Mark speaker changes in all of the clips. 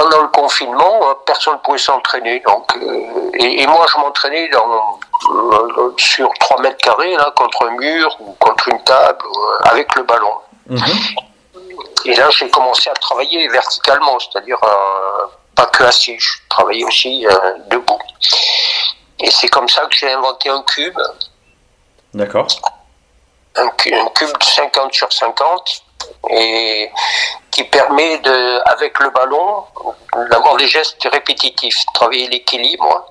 Speaker 1: Pendant le confinement, euh, personne ne pouvait s'entraîner. Donc, euh, et, et moi, je m'entraînais dans, euh, sur 3 mètres carrés, là, contre un mur ou contre une table, euh, avec le ballon. Et là, j'ai commencé à travailler verticalement, c'est-à-dire pas que assis, je travaillais aussi debout. Et c'est comme ça que j'ai inventé un cube,
Speaker 2: D'accord.
Speaker 1: un, un cube de 50 sur 50, et qui permet, de, avec le ballon, d'avoir des gestes répétitifs, travailler l'équilibre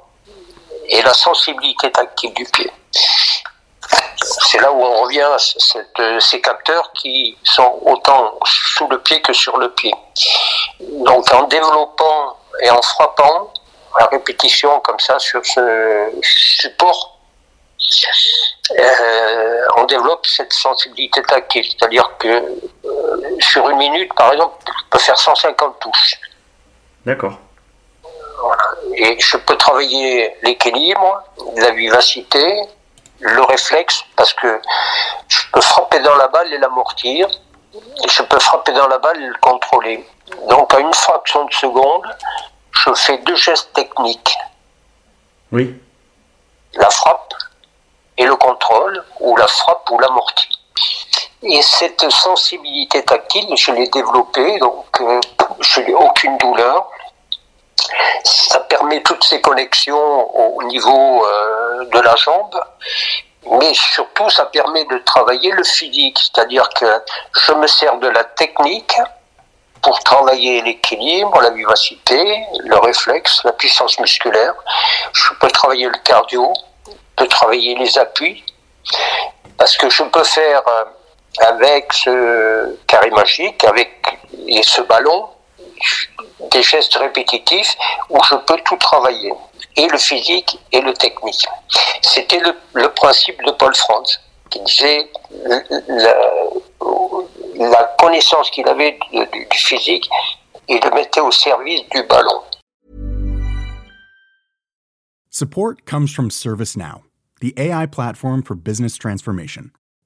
Speaker 1: et la sensibilité tactile du pied. C'est là où on revient à euh, ces capteurs qui sont autant sous le pied que sur le pied. Donc en développant et en frappant à répétition comme ça sur ce support, euh, on développe cette sensibilité tactile. C'est-à-dire que sur une minute, par exemple, je peux faire 150 touches.
Speaker 2: D'accord.
Speaker 1: Voilà. Et je peux travailler l'équilibre, la vivacité, le réflexe, parce que je peux frapper dans la balle et l'amortir, et je peux frapper dans la balle et le contrôler. Donc à une fraction de seconde, je fais deux gestes techniques,
Speaker 2: Oui.
Speaker 1: la frappe et le contrôle, ou la frappe ou l'amorti. Et cette sensibilité tactile, je l'ai développée, donc euh, je n'ai aucune douleur. Ça permet toutes ces connexions au niveau euh, de la jambe, mais surtout ça permet de travailler le physique, c'est-à-dire que je me sers de la technique pour travailler l'équilibre, la vivacité, le réflexe, la puissance musculaire. Je peux travailler le cardio, je peux travailler les appuis, parce que je peux faire euh, avec ce carré magique, avec ce ballon, des gestes répétitifs où je peux tout travailler, et le physique et le technique. C'était le, principe de Paul Franz, qui disait euh, la, connaissance qu'il avait du physique, il le mettait au service du ballon.
Speaker 3: Support comes from ServiceNow, the AI platform for business transformation.